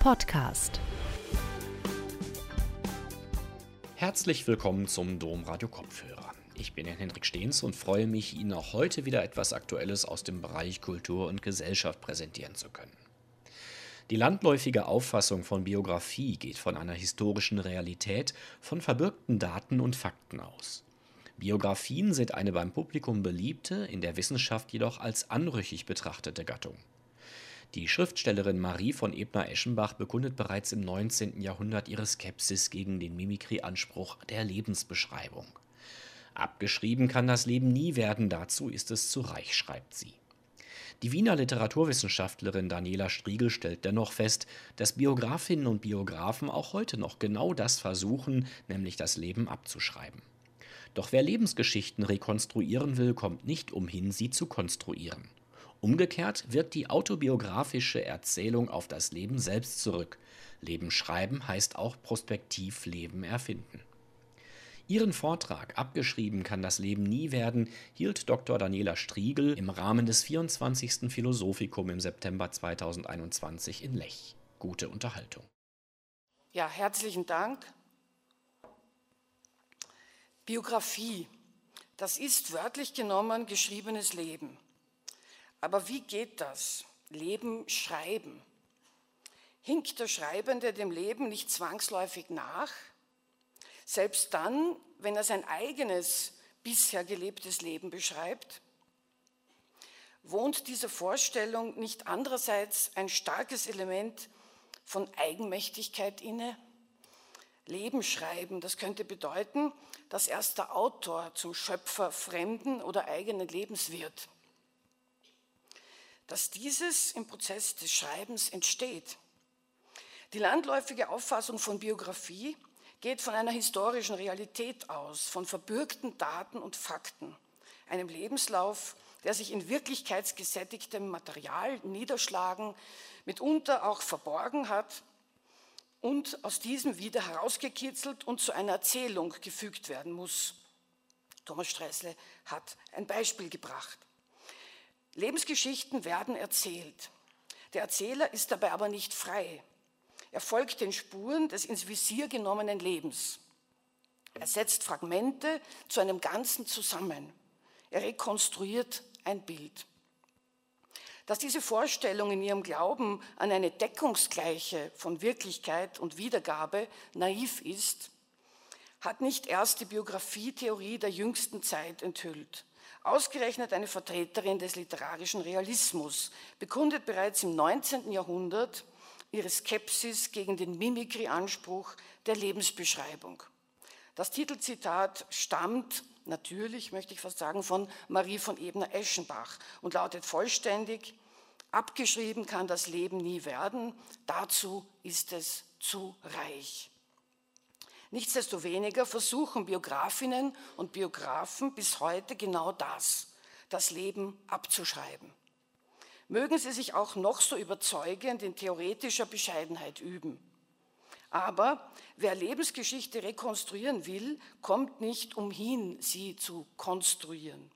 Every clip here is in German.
Podcast. Herzlich willkommen zum Domradio Kopfhörer. Ich bin Henrik Stehns und freue mich, Ihnen auch heute wieder etwas Aktuelles aus dem Bereich Kultur und Gesellschaft präsentieren zu können. Die landläufige Auffassung von Biografie geht von einer historischen Realität, von verbürgten Daten und Fakten aus. Biografien sind eine beim Publikum beliebte, in der Wissenschaft jedoch als anrüchig betrachtete Gattung. Die Schriftstellerin Marie von Ebner-Eschenbach bekundet bereits im 19. Jahrhundert ihre Skepsis gegen den Mimikry-Anspruch der Lebensbeschreibung. Abgeschrieben kann das Leben nie werden, dazu ist es zu reich, schreibt sie. Die Wiener Literaturwissenschaftlerin Daniela Striegel stellt dennoch fest, dass Biografinnen und Biografen auch heute noch genau das versuchen, nämlich das Leben abzuschreiben. Doch wer Lebensgeschichten rekonstruieren will, kommt nicht umhin, sie zu konstruieren. Umgekehrt wirkt die autobiografische Erzählung auf das Leben selbst zurück. Leben schreiben heißt auch prospektiv Leben erfinden. Ihren Vortrag Abgeschrieben kann das Leben nie werden, hielt Dr. Daniela Striegel im Rahmen des 24. Philosophikum im September 2021 in Lech. Gute Unterhaltung. Ja, herzlichen Dank. Biografie, das ist wörtlich genommen geschriebenes Leben. Aber wie geht das? Leben schreiben. Hinkt der Schreibende dem Leben nicht zwangsläufig nach? Selbst dann, wenn er sein eigenes bisher gelebtes Leben beschreibt? Wohnt dieser Vorstellung nicht andererseits ein starkes Element von Eigenmächtigkeit inne? Leben schreiben, das könnte bedeuten, dass erst der Autor zum Schöpfer fremden oder eigenen Lebens wird dass dieses im Prozess des Schreibens entsteht. Die landläufige Auffassung von Biografie geht von einer historischen Realität aus, von verbürgten Daten und Fakten, einem Lebenslauf, der sich in wirklichkeitsgesättigtem Material niederschlagen, mitunter auch verborgen hat und aus diesem wieder herausgekitzelt und zu einer Erzählung gefügt werden muss. Thomas Stressle hat ein Beispiel gebracht. Lebensgeschichten werden erzählt. Der Erzähler ist dabei aber nicht frei. Er folgt den Spuren des ins Visier genommenen Lebens. Er setzt Fragmente zu einem Ganzen zusammen. Er rekonstruiert ein Bild. Dass diese Vorstellung in ihrem Glauben an eine Deckungsgleiche von Wirklichkeit und Wiedergabe naiv ist, hat nicht erst die Biografietheorie der jüngsten Zeit enthüllt. Ausgerechnet eine Vertreterin des literarischen Realismus bekundet bereits im 19. Jahrhundert ihre Skepsis gegen den Mimikry-Anspruch der Lebensbeschreibung. Das Titelzitat stammt natürlich, möchte ich fast sagen, von Marie von Ebner-Eschenbach und lautet vollständig, abgeschrieben kann das Leben nie werden, dazu ist es zu reich. Nichtsdestoweniger versuchen Biografinnen und Biografen bis heute genau das, das Leben abzuschreiben. Mögen sie sich auch noch so überzeugend in theoretischer Bescheidenheit üben. Aber wer Lebensgeschichte rekonstruieren will, kommt nicht umhin, sie zu konstruieren.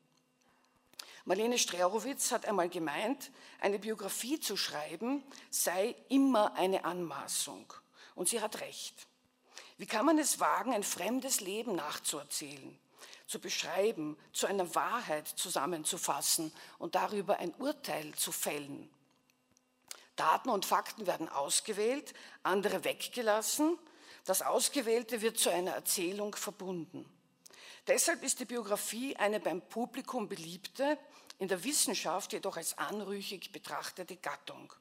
Marlene Strerowitz hat einmal gemeint, eine Biografie zu schreiben sei immer eine Anmaßung. Und sie hat recht. Wie kann man es wagen, ein fremdes Leben nachzuerzählen, zu beschreiben, zu einer Wahrheit zusammenzufassen und darüber ein Urteil zu fällen? Daten und Fakten werden ausgewählt, andere weggelassen. Das Ausgewählte wird zu einer Erzählung verbunden. Deshalb ist die Biografie eine beim Publikum beliebte, in der Wissenschaft jedoch als anrüchig betrachtete Gattung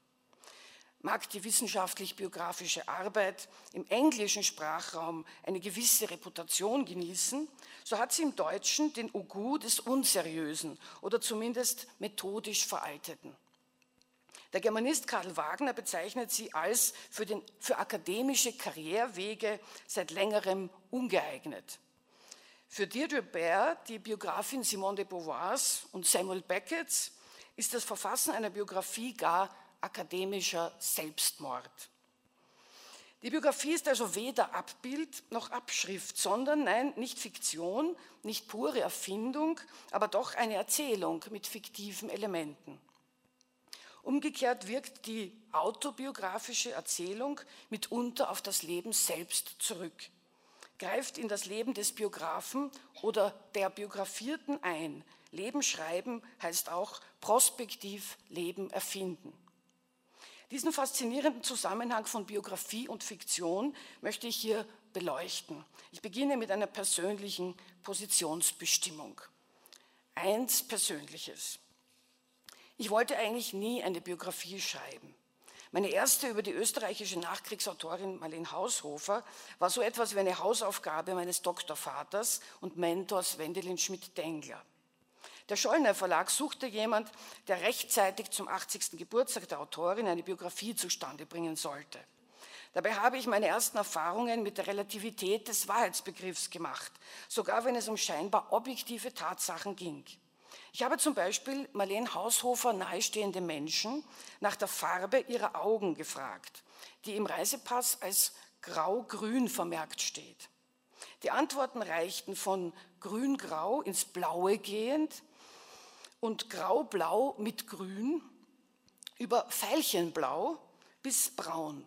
mag die wissenschaftlich-biografische Arbeit im englischen Sprachraum eine gewisse Reputation genießen, so hat sie im Deutschen den Ugu des Unseriösen oder zumindest methodisch Veralteten. Der Germanist Karl Wagner bezeichnet sie als für, den, für akademische Karrierewege seit längerem ungeeignet. Für Deirdre Baer, die Biografin Simone de Beauvoirs und Samuel Beckett's, ist das Verfassen einer Biografie gar akademischer Selbstmord. Die Biografie ist also weder Abbild noch Abschrift, sondern nein, nicht Fiktion, nicht pure Erfindung, aber doch eine Erzählung mit fiktiven Elementen. Umgekehrt wirkt die autobiografische Erzählung mitunter auf das Leben selbst zurück, greift in das Leben des Biografen oder der Biografierten ein. Leben schreiben heißt auch prospektiv Leben erfinden. Diesen faszinierenden Zusammenhang von Biografie und Fiktion möchte ich hier beleuchten. Ich beginne mit einer persönlichen Positionsbestimmung. Eins Persönliches. Ich wollte eigentlich nie eine Biografie schreiben. Meine erste über die österreichische Nachkriegsautorin Marlene Haushofer war so etwas wie eine Hausaufgabe meines Doktorvaters und Mentors Wendelin Schmidt-Dengler. Der Schollner Verlag suchte jemand, der rechtzeitig zum 80. Geburtstag der Autorin eine Biografie zustande bringen sollte. Dabei habe ich meine ersten Erfahrungen mit der Relativität des Wahrheitsbegriffs gemacht, sogar wenn es um scheinbar objektive Tatsachen ging. Ich habe zum Beispiel Marlene Haushofer nahestehende Menschen nach der Farbe ihrer Augen gefragt, die im Reisepass als grau-grün vermerkt steht. Die Antworten reichten von grün-grau ins Blaue gehend und grau-blau mit grün über Veilchenblau bis braun.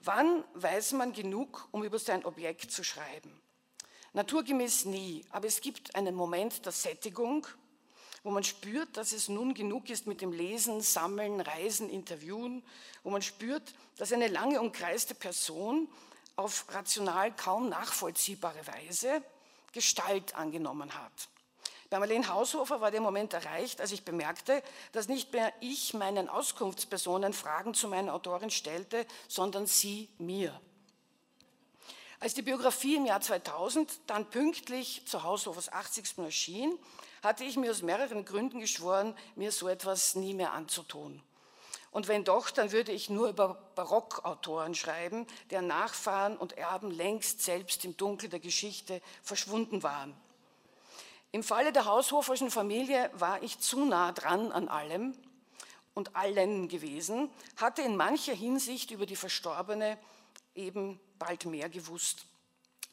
Wann weiß man genug, um über sein Objekt zu schreiben? Naturgemäß nie, aber es gibt einen Moment der Sättigung, wo man spürt, dass es nun genug ist mit dem Lesen, Sammeln, Reisen, Interviewen, wo man spürt, dass eine lange umkreiste Person auf rational kaum nachvollziehbare Weise Gestalt angenommen hat. Bei Marlene Haushofer war der Moment erreicht, als ich bemerkte, dass nicht mehr ich meinen Auskunftspersonen Fragen zu meiner Autorin stellte, sondern sie mir. Als die Biografie im Jahr 2000 dann pünktlich zu Haushofers 80. erschien, hatte ich mir aus mehreren Gründen geschworen, mir so etwas nie mehr anzutun. Und wenn doch, dann würde ich nur über Barockautoren schreiben, deren Nachfahren und Erben längst selbst im Dunkel der Geschichte verschwunden waren. Im Falle der Haushoferschen Familie war ich zu nah dran an allem und allen gewesen, hatte in mancher Hinsicht über die Verstorbene eben bald mehr gewusst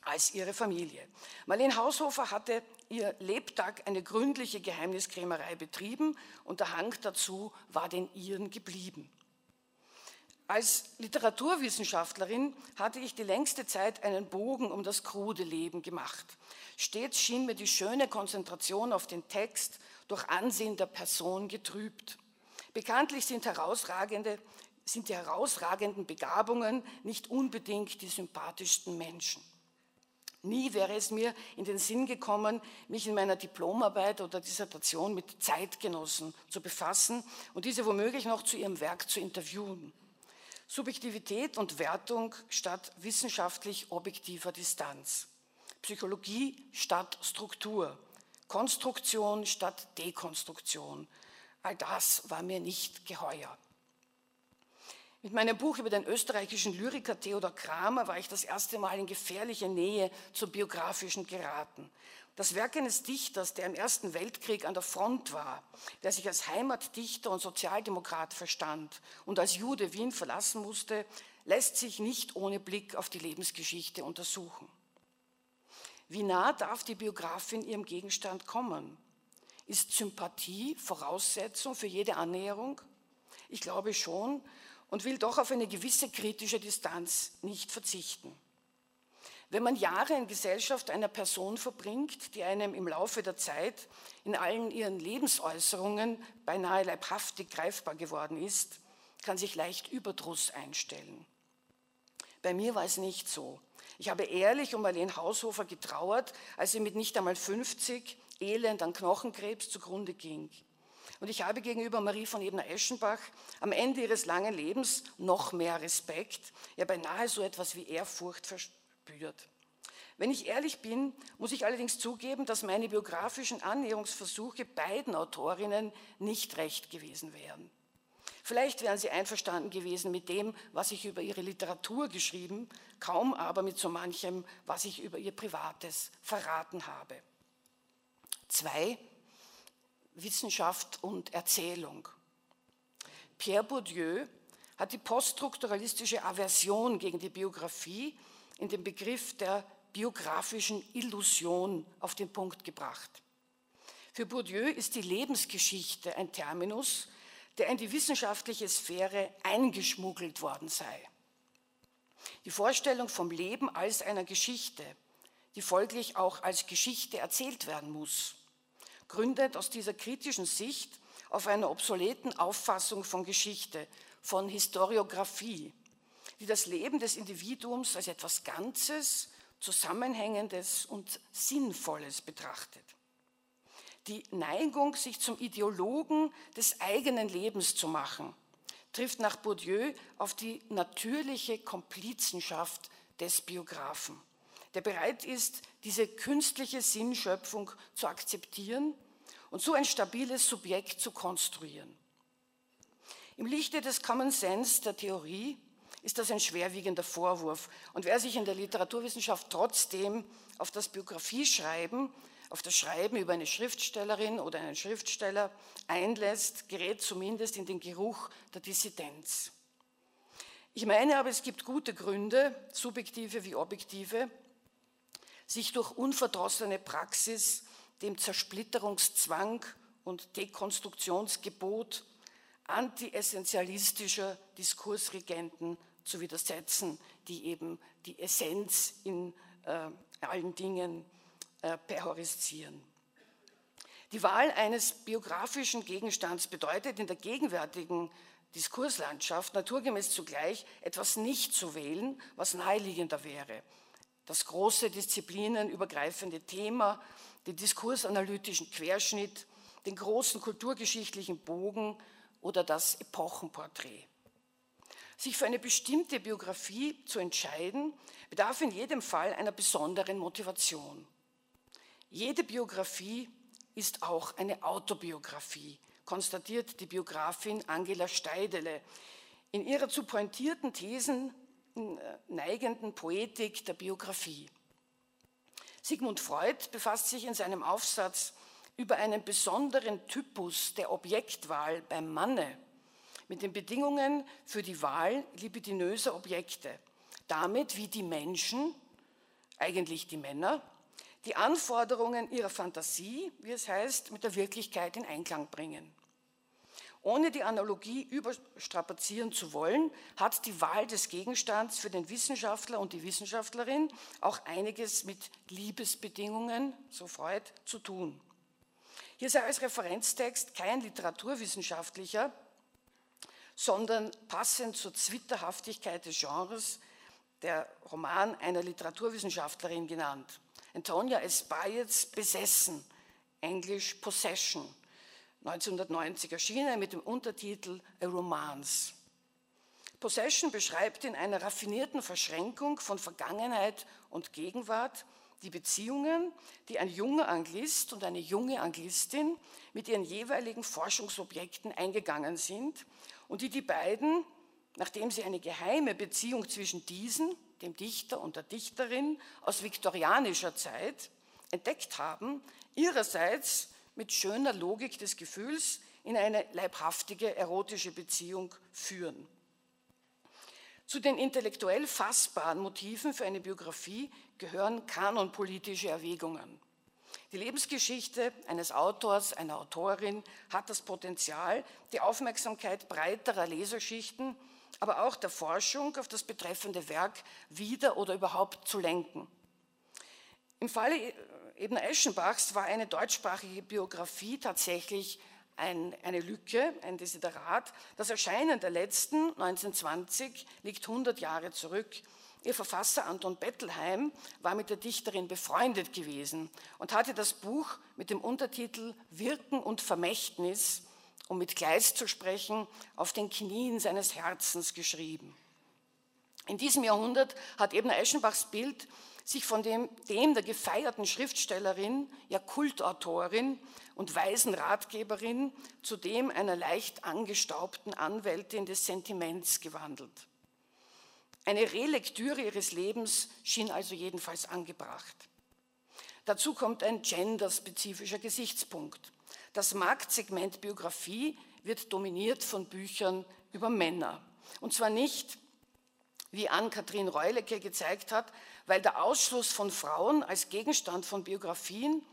als ihre Familie. Marlene Haushofer hatte ihr Lebtag eine gründliche Geheimniskrämerei betrieben und der Hang dazu war den ihren geblieben. Als Literaturwissenschaftlerin hatte ich die längste Zeit einen Bogen um das krude Leben gemacht. Stets schien mir die schöne Konzentration auf den Text durch Ansehen der Person getrübt. Bekanntlich sind, sind die herausragenden Begabungen nicht unbedingt die sympathischsten Menschen. Nie wäre es mir in den Sinn gekommen, mich in meiner Diplomarbeit oder Dissertation mit Zeitgenossen zu befassen und diese womöglich noch zu ihrem Werk zu interviewen. Subjektivität und Wertung statt wissenschaftlich objektiver Distanz. Psychologie statt Struktur. Konstruktion statt Dekonstruktion. All das war mir nicht geheuer. Mit meinem Buch über den österreichischen Lyriker Theodor Kramer war ich das erste Mal in gefährliche Nähe zum biografischen geraten. Das Werk eines Dichters, der im Ersten Weltkrieg an der Front war, der sich als Heimatdichter und Sozialdemokrat verstand und als Jude Wien verlassen musste, lässt sich nicht ohne Blick auf die Lebensgeschichte untersuchen. Wie nah darf die Biografin ihrem Gegenstand kommen? Ist Sympathie Voraussetzung für jede Annäherung? Ich glaube schon, und will doch auf eine gewisse kritische Distanz nicht verzichten. Wenn man Jahre in Gesellschaft einer Person verbringt, die einem im Laufe der Zeit in allen ihren Lebensäußerungen beinahe leibhaftig greifbar geworden ist, kann sich leicht Überdruss einstellen. Bei mir war es nicht so. Ich habe ehrlich um Marlene Haushofer getrauert, als sie mit nicht einmal 50 elend an Knochenkrebs zugrunde ging. Und ich habe gegenüber Marie von Ebner-Eschenbach am Ende ihres langen Lebens noch mehr Respekt, ja beinahe so etwas wie Ehrfurcht verspürt. Wenn ich ehrlich bin, muss ich allerdings zugeben, dass meine biografischen Annäherungsversuche beiden Autorinnen nicht recht gewesen wären. Vielleicht wären sie einverstanden gewesen mit dem, was ich über ihre Literatur geschrieben, kaum aber mit so manchem, was ich über ihr Privates verraten habe. Zwei Wissenschaft und Erzählung. Pierre Bourdieu hat die poststrukturalistische Aversion gegen die Biografie in den Begriff der biografischen Illusion auf den Punkt gebracht. Für Bourdieu ist die Lebensgeschichte ein Terminus, der in die wissenschaftliche Sphäre eingeschmuggelt worden sei. Die Vorstellung vom Leben als einer Geschichte, die folglich auch als Geschichte erzählt werden muss, gründet aus dieser kritischen Sicht auf einer obsoleten Auffassung von Geschichte, von Historiographie, die das Leben des Individuums als etwas Ganzes, Zusammenhängendes und Sinnvolles betrachtet. Die Neigung, sich zum Ideologen des eigenen Lebens zu machen, trifft nach Bourdieu auf die natürliche Komplizenschaft des Biografen, der bereit ist, diese künstliche Sinnschöpfung zu akzeptieren und so ein stabiles Subjekt zu konstruieren. Im Lichte des Common Sense der Theorie ist das ein schwerwiegender Vorwurf. Und wer sich in der Literaturwissenschaft trotzdem auf das Biografieschreiben, auf das Schreiben über eine Schriftstellerin oder einen Schriftsteller einlässt, gerät zumindest in den Geruch der Dissidenz. Ich meine aber, es gibt gute Gründe, subjektive wie objektive, sich durch unverdrossene Praxis dem Zersplitterungszwang und Dekonstruktionsgebot anti-essentialistischer Diskursregenten zu widersetzen, die eben die Essenz in äh, allen Dingen äh, perhorisieren. Die Wahl eines biografischen Gegenstands bedeutet in der gegenwärtigen Diskurslandschaft naturgemäß zugleich etwas nicht zu wählen, was naheliegender wäre. Das große disziplinenübergreifende Thema, den diskursanalytischen Querschnitt, den großen kulturgeschichtlichen Bogen oder das Epochenporträt. Sich für eine bestimmte Biografie zu entscheiden, bedarf in jedem Fall einer besonderen Motivation. Jede Biografie ist auch eine Autobiografie, konstatiert die Biografin Angela Steidele in ihrer zu pointierten Thesen äh, neigenden Poetik der Biografie. Sigmund Freud befasst sich in seinem Aufsatz über einen besonderen Typus der Objektwahl beim Manne mit den Bedingungen für die Wahl libidinöser Objekte, damit wie die Menschen, eigentlich die Männer, die Anforderungen ihrer Fantasie, wie es heißt, mit der Wirklichkeit in Einklang bringen. Ohne die Analogie überstrapazieren zu wollen, hat die Wahl des Gegenstands für den Wissenschaftler und die Wissenschaftlerin auch einiges mit Liebesbedingungen, so Freud, zu tun. Hier sei als Referenztext kein literaturwissenschaftlicher, sondern passend zur Zwitterhaftigkeit des Genres der Roman einer Literaturwissenschaftlerin genannt. Antonia S. Bayets Besessen, englisch Possession, 1990 erschienen mit dem Untertitel A Romance. Possession beschreibt in einer raffinierten Verschränkung von Vergangenheit und Gegenwart die Beziehungen, die ein junger Anglist und eine junge Anglistin mit ihren jeweiligen Forschungsobjekten eingegangen sind und die die beiden, nachdem sie eine geheime Beziehung zwischen diesen, dem Dichter und der Dichterin aus viktorianischer Zeit, entdeckt haben, ihrerseits mit schöner Logik des Gefühls in eine leibhaftige erotische Beziehung führen. Zu den intellektuell fassbaren Motiven für eine Biografie gehören kanonpolitische Erwägungen. Die Lebensgeschichte eines Autors, einer Autorin hat das Potenzial, die Aufmerksamkeit breiterer Leserschichten, aber auch der Forschung auf das betreffende Werk wieder oder überhaupt zu lenken. Im Falle Ebner Eschenbachs war eine deutschsprachige Biografie tatsächlich ein, eine Lücke, ein Desiderat. Das Erscheinen der letzten, 1920, liegt 100 Jahre zurück. Ihr Verfasser Anton Bettelheim war mit der Dichterin befreundet gewesen und hatte das Buch mit dem Untertitel Wirken und Vermächtnis, um mit Gleis zu sprechen, auf den Knien seines Herzens geschrieben. In diesem Jahrhundert hat Ebner Eschenbachs Bild sich von dem, dem der gefeierten Schriftstellerin, ja Kultautorin und weisen Ratgeberin zu dem einer leicht angestaubten Anwältin des Sentiments gewandelt. Eine Relektüre ihres Lebens schien also jedenfalls angebracht. Dazu kommt ein genderspezifischer Gesichtspunkt. Das Marktsegment Biografie wird dominiert von Büchern über Männer. Und zwar nicht, wie Ann-Kathrin Reulecke gezeigt hat, weil der Ausschluss von Frauen als Gegenstand von Biografien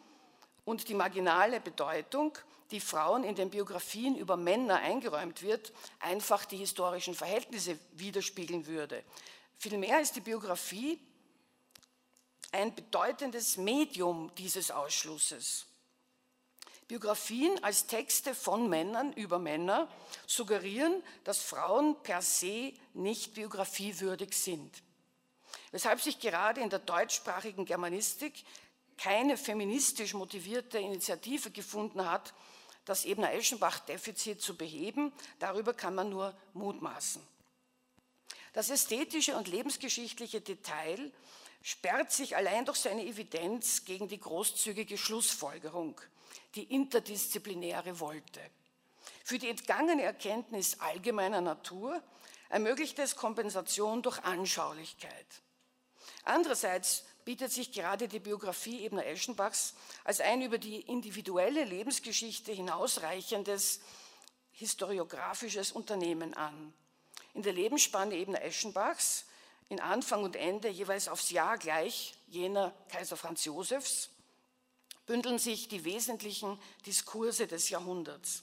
und die marginale Bedeutung die Frauen in den Biografien über Männer eingeräumt wird, einfach die historischen Verhältnisse widerspiegeln würde. Vielmehr ist die Biografie ein bedeutendes Medium dieses Ausschlusses. Biografien als Texte von Männern über Männer suggerieren, dass Frauen per se nicht biografiewürdig sind. Weshalb sich gerade in der deutschsprachigen Germanistik keine feministisch motivierte Initiative gefunden hat, das Ebner-Eschenbach-Defizit zu beheben, darüber kann man nur mutmaßen. Das ästhetische und lebensgeschichtliche Detail sperrt sich allein durch seine Evidenz gegen die großzügige Schlussfolgerung, die interdisziplinäre Wolte. Für die entgangene Erkenntnis allgemeiner Natur ermöglicht es Kompensation durch Anschaulichkeit. Andererseits bietet sich gerade die Biografie Ebner Eschenbachs als ein über die individuelle Lebensgeschichte hinausreichendes historiografisches Unternehmen an. In der Lebensspanne Ebner Eschenbachs, in Anfang und Ende jeweils aufs Jahr gleich jener Kaiser Franz Josefs, bündeln sich die wesentlichen Diskurse des Jahrhunderts.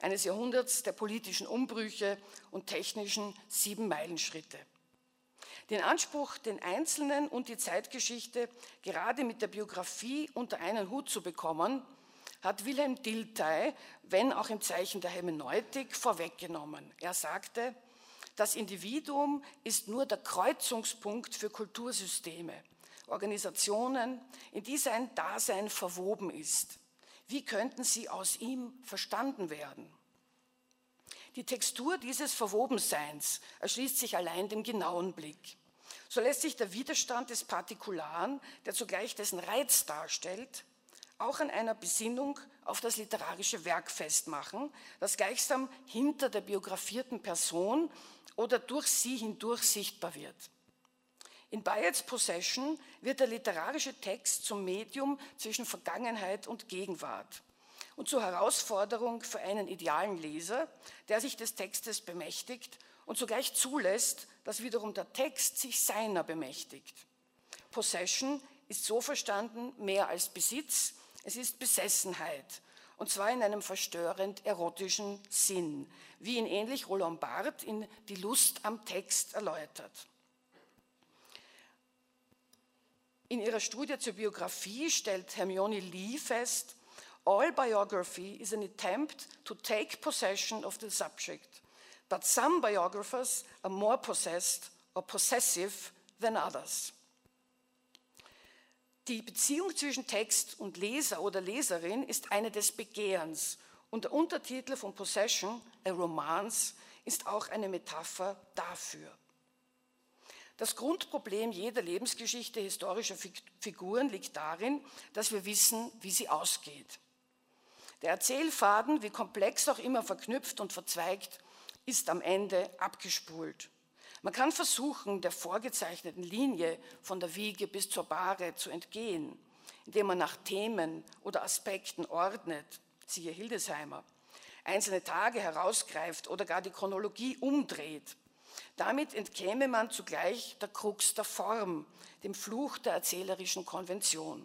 Eines Jahrhunderts der politischen Umbrüche und technischen Siebenmeilenschritte. Den Anspruch, den Einzelnen und die Zeitgeschichte gerade mit der Biografie unter einen Hut zu bekommen, hat Wilhelm Dilthey, wenn auch im Zeichen der Hermeneutik, vorweggenommen. Er sagte, das Individuum ist nur der Kreuzungspunkt für Kultursysteme, Organisationen, in die sein Dasein verwoben ist. Wie könnten sie aus ihm verstanden werden? Die Textur dieses Verwobenseins erschließt sich allein dem genauen Blick. So lässt sich der Widerstand des Partikularen, der zugleich dessen Reiz darstellt, auch an einer Besinnung auf das literarische Werk festmachen, das gleichsam hinter der biografierten Person oder durch sie hindurch sichtbar wird. In Bayets Possession wird der literarische Text zum Medium zwischen Vergangenheit und Gegenwart und zur Herausforderung für einen idealen Leser, der sich des Textes bemächtigt und zugleich zulässt, dass wiederum der Text sich seiner bemächtigt. Possession ist so verstanden mehr als Besitz, es ist Besessenheit. Und zwar in einem verstörend erotischen Sinn, wie ihn ähnlich Roland Barth in Die Lust am Text erläutert. In ihrer Studie zur Biografie stellt Hermione Lee fest, All biography is an attempt to take possession of the subject, but some biographers are more possessed or possessive than others. Die Beziehung zwischen Text und Leser oder Leserin ist eine des Begehrens und der Untertitel von Possession, a Romance, ist auch eine Metapher dafür. Das Grundproblem jeder Lebensgeschichte historischer Figuren liegt darin, dass wir wissen, wie sie ausgeht. Der Erzählfaden, wie komplex auch immer verknüpft und verzweigt, ist am Ende abgespult. Man kann versuchen, der vorgezeichneten Linie von der Wiege bis zur Bahre zu entgehen, indem man nach Themen oder Aspekten ordnet, siehe Hildesheimer, einzelne Tage herausgreift oder gar die Chronologie umdreht. Damit entkäme man zugleich der Krux der Form, dem Fluch der erzählerischen Konvention.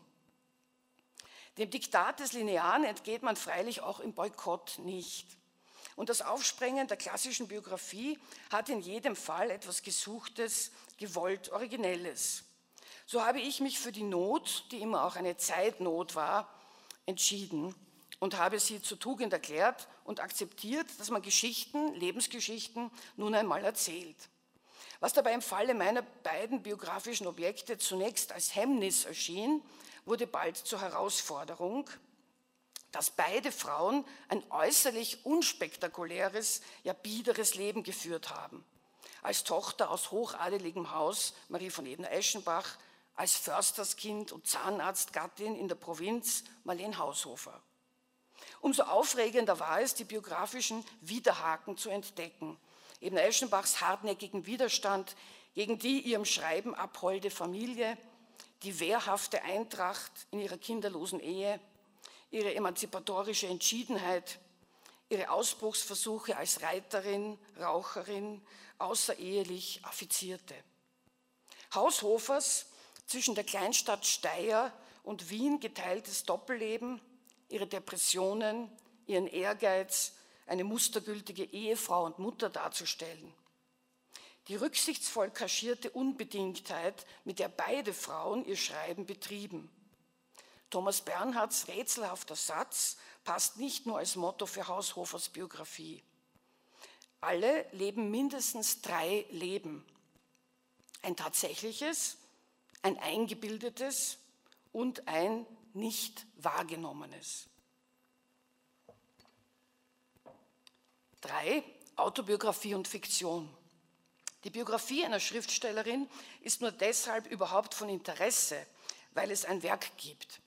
Dem Diktat des Linearen entgeht man freilich auch im Boykott nicht. Und das Aufsprengen der klassischen Biografie hat in jedem Fall etwas Gesuchtes, gewollt Originelles. So habe ich mich für die Not, die immer auch eine Zeitnot war, entschieden und habe sie zur Tugend erklärt und akzeptiert, dass man Geschichten, Lebensgeschichten nun einmal erzählt. Was dabei im Falle meiner beiden biografischen Objekte zunächst als Hemmnis erschien, wurde bald zur Herausforderung, dass beide Frauen ein äußerlich unspektakuläres, ja biederes Leben geführt haben. Als Tochter aus hochadeligem Haus, Marie von Ebner-Eschenbach, als Försterskind und Zahnarztgattin in der Provinz, Marlene Haushofer. Umso aufregender war es, die biografischen Widerhaken zu entdecken. Ebner-Eschenbachs hartnäckigen Widerstand gegen die ihrem Schreiben abholde Familie, die wehrhafte Eintracht in ihrer kinderlosen Ehe, ihre emanzipatorische Entschiedenheit, ihre Ausbruchsversuche als Reiterin, Raucherin, außerehelich Affizierte. Haushofers zwischen der Kleinstadt Steyr und Wien geteiltes Doppelleben, ihre Depressionen, ihren Ehrgeiz, eine mustergültige Ehefrau und Mutter darzustellen. Die rücksichtsvoll kaschierte Unbedingtheit, mit der beide Frauen ihr Schreiben betrieben. Thomas Bernhards rätselhafter Satz passt nicht nur als Motto für Haushofers Biografie. Alle leben mindestens drei Leben. Ein tatsächliches, ein eingebildetes und ein nicht wahrgenommenes. Drei, Autobiografie und Fiktion. Die Biografie einer Schriftstellerin ist nur deshalb überhaupt von Interesse, weil es ein Werk gibt.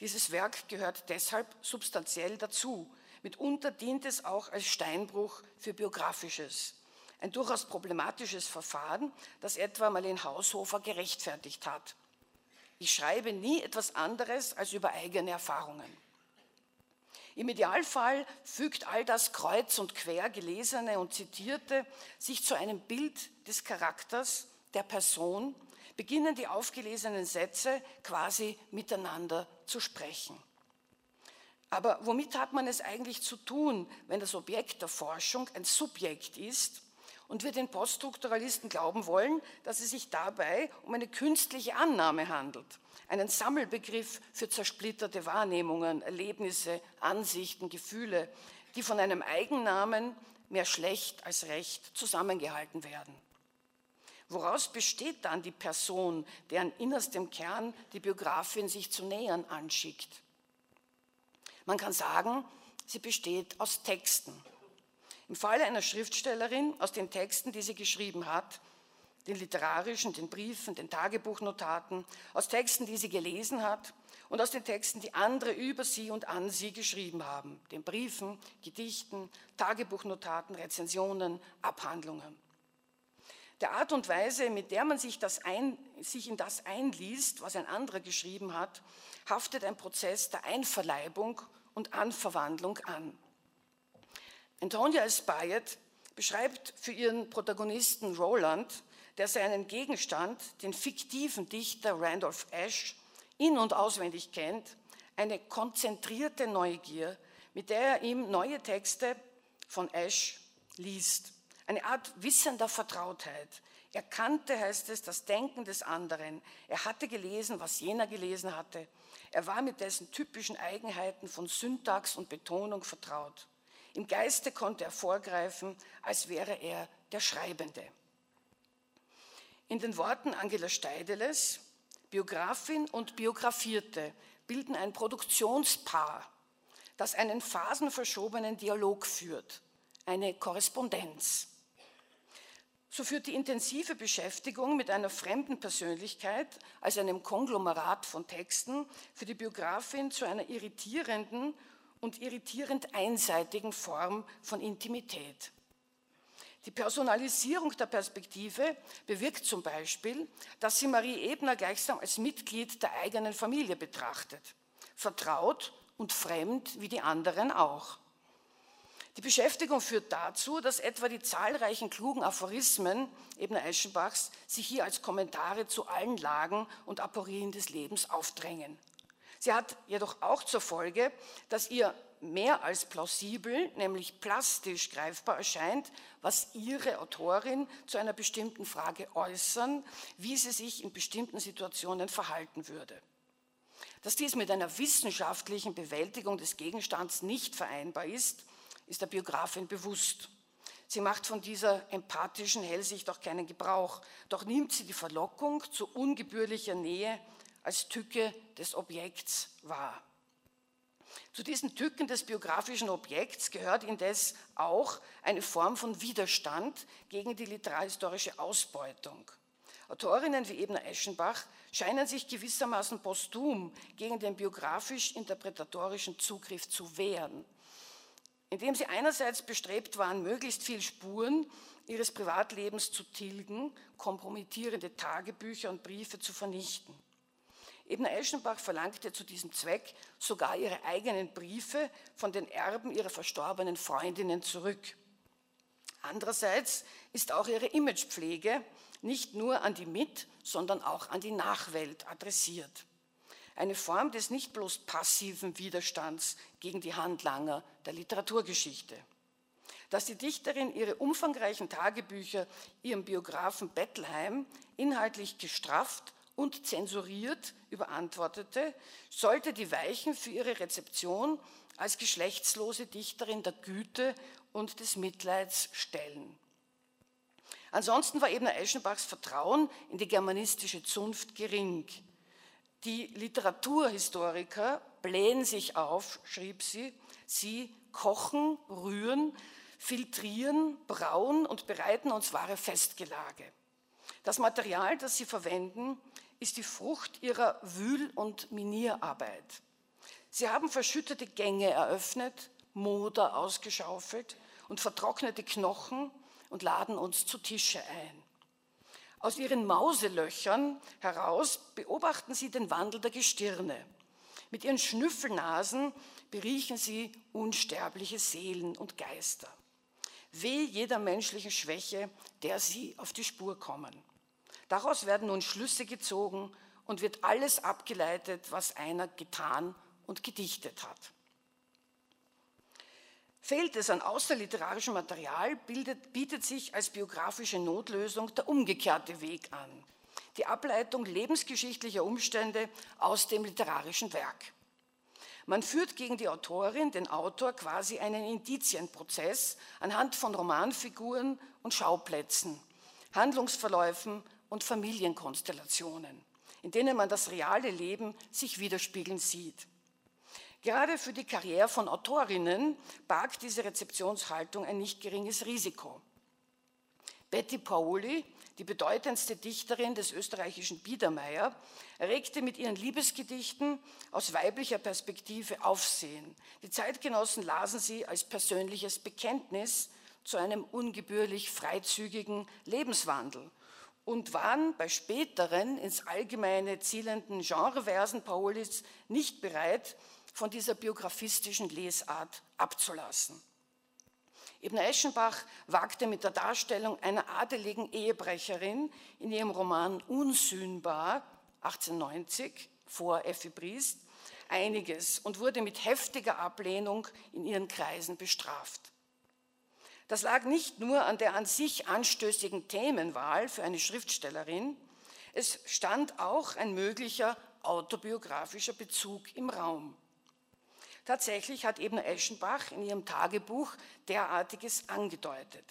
Dieses Werk gehört deshalb substanziell dazu. Mitunter dient es auch als Steinbruch für Biografisches. Ein durchaus problematisches Verfahren, das etwa Marlene Haushofer gerechtfertigt hat. Ich schreibe nie etwas anderes als über eigene Erfahrungen. Im Idealfall fügt all das kreuz und quer gelesene und zitierte sich zu einem Bild des Charakters der Person, beginnen die aufgelesenen Sätze quasi miteinander zu sprechen. Aber womit hat man es eigentlich zu tun, wenn das Objekt der Forschung ein Subjekt ist und wir den Poststrukturalisten glauben wollen, dass es sich dabei um eine künstliche Annahme handelt, einen Sammelbegriff für zersplitterte Wahrnehmungen, Erlebnisse, Ansichten, Gefühle, die von einem Eigennamen mehr schlecht als recht zusammengehalten werden. Woraus besteht dann die Person, deren innerstem Kern die Biografin sich zu nähern anschickt? Man kann sagen, sie besteht aus Texten. Im Falle einer Schriftstellerin aus den Texten, die sie geschrieben hat, den literarischen, den Briefen, den Tagebuchnotaten, aus Texten, die sie gelesen hat und aus den Texten, die andere über sie und an sie geschrieben haben, den Briefen, Gedichten, Tagebuchnotaten, Rezensionen, Abhandlungen. Der Art und Weise, mit der man sich, das ein, sich in das einliest, was ein anderer geschrieben hat, haftet ein Prozess der Einverleibung und Anverwandlung an. Antonia Spayet beschreibt für ihren Protagonisten Roland, der seinen Gegenstand, den fiktiven Dichter Randolph Ashe, in- und auswendig kennt, eine konzentrierte Neugier, mit der er ihm neue Texte von Ashe liest. Eine Art wissender Vertrautheit. Er kannte, heißt es, das Denken des anderen. Er hatte gelesen, was jener gelesen hatte. Er war mit dessen typischen Eigenheiten von Syntax und Betonung vertraut. Im Geiste konnte er vorgreifen, als wäre er der Schreibende. In den Worten Angela Steideles, Biografin und Biografierte bilden ein Produktionspaar, das einen phasenverschobenen Dialog führt, eine Korrespondenz. So führt die intensive Beschäftigung mit einer fremden Persönlichkeit als einem Konglomerat von Texten für die Biografin zu einer irritierenden und irritierend einseitigen Form von Intimität. Die Personalisierung der Perspektive bewirkt zum Beispiel, dass sie Marie Ebner gleichsam als Mitglied der eigenen Familie betrachtet, vertraut und fremd wie die anderen auch. Die Beschäftigung führt dazu, dass etwa die zahlreichen klugen Aphorismen Ebner Eschenbachs sich hier als Kommentare zu allen Lagen und Aporien des Lebens aufdrängen. Sie hat jedoch auch zur Folge, dass ihr mehr als plausibel, nämlich plastisch greifbar erscheint, was ihre Autorin zu einer bestimmten Frage äußern, wie sie sich in bestimmten Situationen verhalten würde. Dass dies mit einer wissenschaftlichen Bewältigung des Gegenstands nicht vereinbar ist, ist der Biografin bewusst. Sie macht von dieser empathischen Hellsicht auch keinen Gebrauch, doch nimmt sie die Verlockung zu ungebührlicher Nähe als Tücke des Objekts wahr. Zu diesen Tücken des biografischen Objekts gehört indes auch eine Form von Widerstand gegen die literarhistorische Ausbeutung. Autorinnen wie Ebner Eschenbach scheinen sich gewissermaßen posthum gegen den biografisch-interpretatorischen Zugriff zu wehren, indem sie einerseits bestrebt waren, möglichst viel Spuren ihres Privatlebens zu tilgen, kompromittierende Tagebücher und Briefe zu vernichten. Ebner Eschenbach verlangte zu diesem Zweck sogar ihre eigenen Briefe von den Erben ihrer verstorbenen Freundinnen zurück. Andererseits ist auch ihre Imagepflege nicht nur an die Mit-, sondern auch an die Nachwelt adressiert. eine Form des nicht bloß passiven Widerstands gegen die Handlanger der Literaturgeschichte. Dass die Dichterin ihre umfangreichen Tagebücher ihrem Biografen Bettelheim inhaltlich gestrafft und zensuriert überantwortete, sollte die Weichen für ihre Rezeption als geschlechtslose Dichterin der Güte und des Mitleids stellen. Ansonsten war Ebner Eschenbachs Vertrauen in die germanistische Zunft gering. Die Literaturhistoriker blähen sich auf, schrieb sie, sie kochen, rühren, filtrieren, brauen und bereiten uns wahre Festgelage. Das Material, das sie verwenden, ist die Frucht ihrer Wühl- und Minierarbeit. Sie haben verschüttete Gänge eröffnet, Moder ausgeschaufelt und vertrocknete Knochen und laden uns zu Tische ein. Aus ihren Mauselöchern heraus beobachten sie den Wandel der Gestirne. Mit ihren Schnüffelnasen beriechen sie unsterbliche Seelen und Geister. Weh jeder menschlichen Schwäche, der sie auf die Spur kommen. Daraus werden nun Schlüsse gezogen und wird alles abgeleitet, was einer getan und gedichtet hat. Fehlt es an außerliterarischem Material, bildet, bietet sich als biografische Notlösung der umgekehrte Weg an. Die Ableitung lebensgeschichtlicher Umstände aus dem literarischen Werk. Man führt gegen die Autorin, den Autor, quasi einen Indizienprozess anhand von Romanfiguren und Schauplätzen, Handlungsverläufen und Familienkonstellationen, in denen man das reale Leben sich widerspiegeln sieht. Gerade für die Karriere von Autorinnen barg diese Rezeptionshaltung ein nicht geringes Risiko. Betty Paoli, die bedeutendste Dichterin des österreichischen Biedermeier, erregte mit ihren Liebesgedichten aus weiblicher Perspektive Aufsehen. Die Zeitgenossen lasen sie als persönliches Bekenntnis zu einem ungebührlich freizügigen Lebenswandel und waren bei späteren ins allgemeine zielenden Genreversen Paolis nicht bereit, von dieser biografistischen Lesart abzulassen. Ibn Eschenbach wagte mit der Darstellung einer adeligen Ehebrecherin in ihrem Roman Unsühnbar 1890 vor Effi Briest einiges und wurde mit heftiger Ablehnung in ihren Kreisen bestraft. Das lag nicht nur an der an sich anstößigen Themenwahl für eine Schriftstellerin, es stand auch ein möglicher autobiografischer Bezug im Raum. Tatsächlich hat eben Eschenbach in ihrem Tagebuch derartiges angedeutet.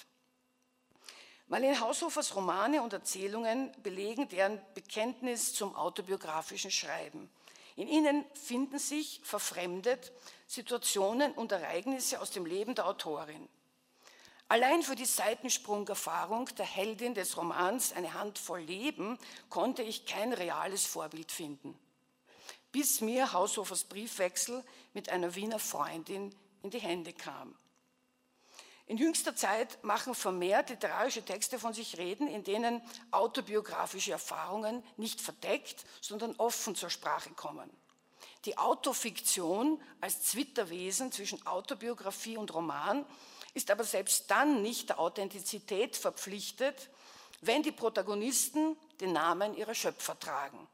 Marlene Haushofers Romane und Erzählungen belegen deren Bekenntnis zum autobiografischen Schreiben. In ihnen finden sich verfremdet Situationen und Ereignisse aus dem Leben der Autorin. Allein für die Seitensprungerfahrung der Heldin des Romans Eine Handvoll Leben konnte ich kein reales Vorbild finden bis mir Haushofers Briefwechsel mit einer Wiener Freundin in die Hände kam. In jüngster Zeit machen vermehrt literarische Texte von sich reden, in denen autobiografische Erfahrungen nicht verdeckt, sondern offen zur Sprache kommen. Die Autofiktion als Zwitterwesen zwischen Autobiografie und Roman ist aber selbst dann nicht der Authentizität verpflichtet, wenn die Protagonisten den Namen ihrer Schöpfer tragen.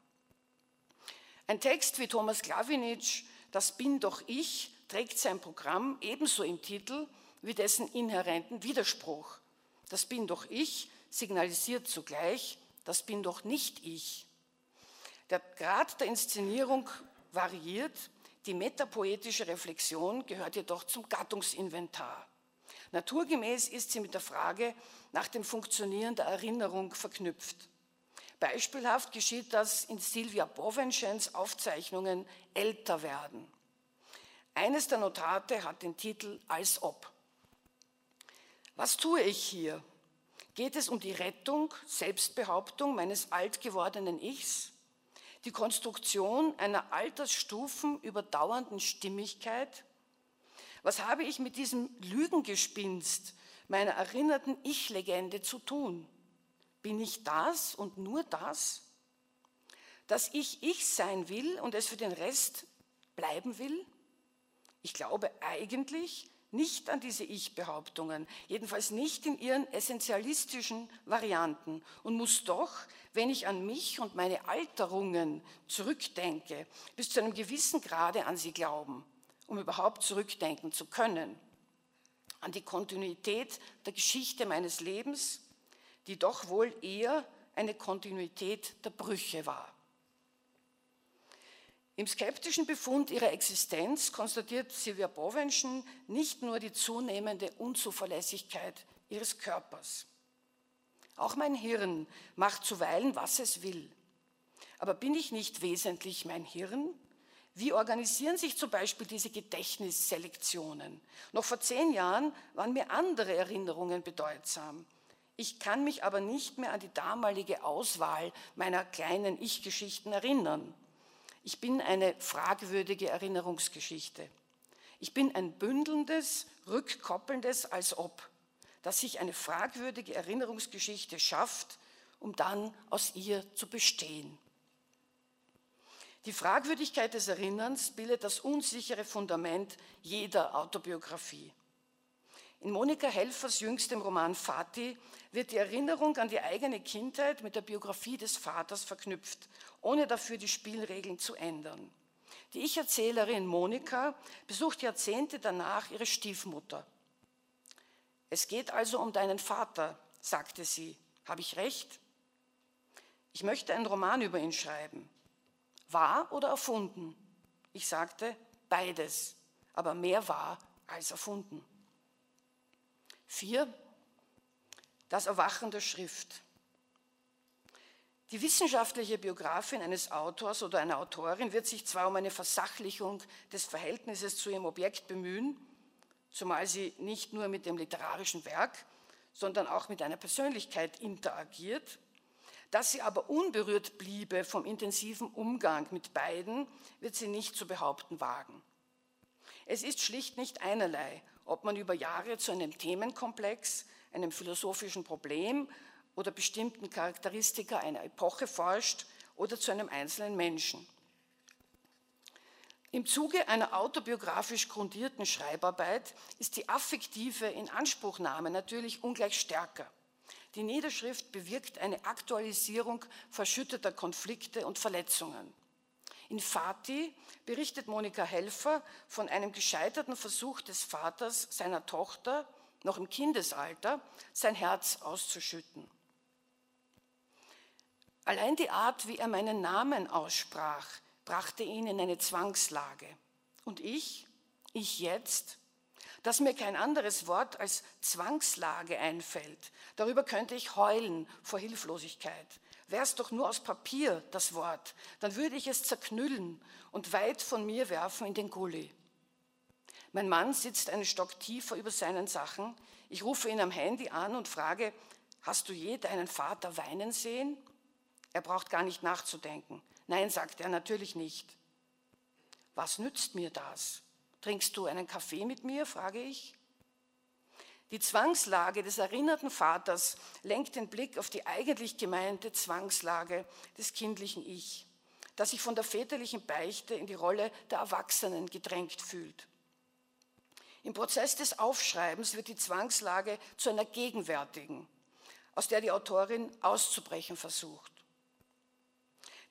Ein Text wie Thomas Klawinitsch, Das bin doch ich, trägt sein Programm ebenso im Titel wie dessen inhärenten Widerspruch. Das bin doch ich signalisiert zugleich, das bin doch nicht ich. Der Grad der Inszenierung variiert, die metapoetische Reflexion gehört jedoch zum Gattungsinventar. Naturgemäß ist sie mit der Frage nach dem Funktionieren der Erinnerung verknüpft. Beispielhaft geschieht das in Silvia Bovenschens Aufzeichnungen Älter werden. Eines der Notate hat den Titel Als ob. Was tue ich hier? Geht es um die Rettung, Selbstbehauptung meines alt gewordenen Ichs? Die Konstruktion einer Altersstufen überdauernden Stimmigkeit? Was habe ich mit diesem Lügengespinst meiner erinnerten Ich-Legende zu tun? Bin ich das und nur das? Dass ich ich sein will und es für den Rest bleiben will? Ich glaube eigentlich, nicht an diese Ich-Behauptungen, jedenfalls nicht in ihren essentialistischen Varianten und muss doch, wenn ich an mich und meine Alterungen zurückdenke, bis zu einem gewissen Grade an sie glauben, um überhaupt zurückdenken zu können, an die Kontinuität der Geschichte meines Lebens, die doch wohl eher eine Kontinuität der Brüche war. Im skeptischen Befund ihrer Existenz konstatiert Silvia Bovenschen nicht nur die zunehmende Unzuverlässigkeit ihres Körpers. Auch mein Hirn macht zuweilen, was es will. Aber bin ich nicht wesentlich mein Hirn? Wie organisieren sich zum Beispiel diese Gedächtnisselektionen? Noch vor zehn Jahren waren mir andere Erinnerungen bedeutsam. Ich kann mich aber nicht mehr an die damalige Auswahl meiner kleinen Ich-Geschichten erinnern. Ich bin eine fragwürdige Erinnerungsgeschichte. Ich bin ein bündelndes, rückkoppelndes als ob, das sich eine fragwürdige Erinnerungsgeschichte schafft, um dann aus ihr zu bestehen. Die Fragwürdigkeit des Erinnerns bildet das unsichere Fundament jeder Autobiografie. In Monika Helfers jüngstem Roman Fati wird die Erinnerung an die eigene Kindheit mit der Biografie des Vaters verknüpft, ohne dafür die Spielregeln zu ändern. Die Ich-Erzählerin Monika besucht Jahrzehnte danach ihre Stiefmutter. Es geht also um deinen Vater, sagte sie. Habe ich recht? Ich möchte einen Roman über ihn schreiben. Wahr oder erfunden? Ich sagte, beides, aber mehr wahr als erfunden. Vier, das Erwachen der Schrift. Die wissenschaftliche Biografin eines Autors oder einer Autorin wird sich zwar um eine Versachlichung des Verhältnisses zu ihrem Objekt bemühen, zumal sie nicht nur mit dem literarischen Werk, sondern auch mit einer Persönlichkeit interagiert. Dass sie aber unberührt bliebe vom intensiven Umgang mit beiden, wird sie nicht zu behaupten wagen. Es ist schlicht nicht einerlei, ob man über Jahre zu einem Themenkomplex, einem philosophischen Problem oder bestimmten Charakteristika einer Epoche forscht oder zu einem einzelnen Menschen. Im Zuge einer autobiografisch grundierten Schreibarbeit ist die affektive Inanspruchnahme natürlich ungleich stärker. Die Niederschrift bewirkt eine Aktualisierung verschütteter Konflikte und Verletzungen. In Fati berichtet Monika Helfer von einem gescheiterten Versuch des Vaters seiner Tochter, noch im Kindesalter, sein Herz auszuschütten. Allein die Art, wie er meinen Namen aussprach, brachte ihn in eine Zwangslage. Und ich, ich jetzt, dass mir kein anderes Wort als Zwangslage einfällt, darüber könnte ich heulen vor Hilflosigkeit. Wäre es doch nur aus Papier, das Wort, dann würde ich es zerknüllen und weit von mir werfen in den Gully. Mein Mann sitzt einen Stock tiefer über seinen Sachen. Ich rufe ihn am Handy an und frage, hast du je deinen Vater weinen sehen? Er braucht gar nicht nachzudenken. Nein, sagt er, natürlich nicht. Was nützt mir das? Trinkst du einen Kaffee mit mir? frage ich. Die Zwangslage des erinnerten Vaters lenkt den Blick auf die eigentlich gemeinte Zwangslage des kindlichen Ich, das sich von der väterlichen Beichte in die Rolle der Erwachsenen gedrängt fühlt. Im Prozess des Aufschreibens wird die Zwangslage zu einer gegenwärtigen, aus der die Autorin auszubrechen versucht.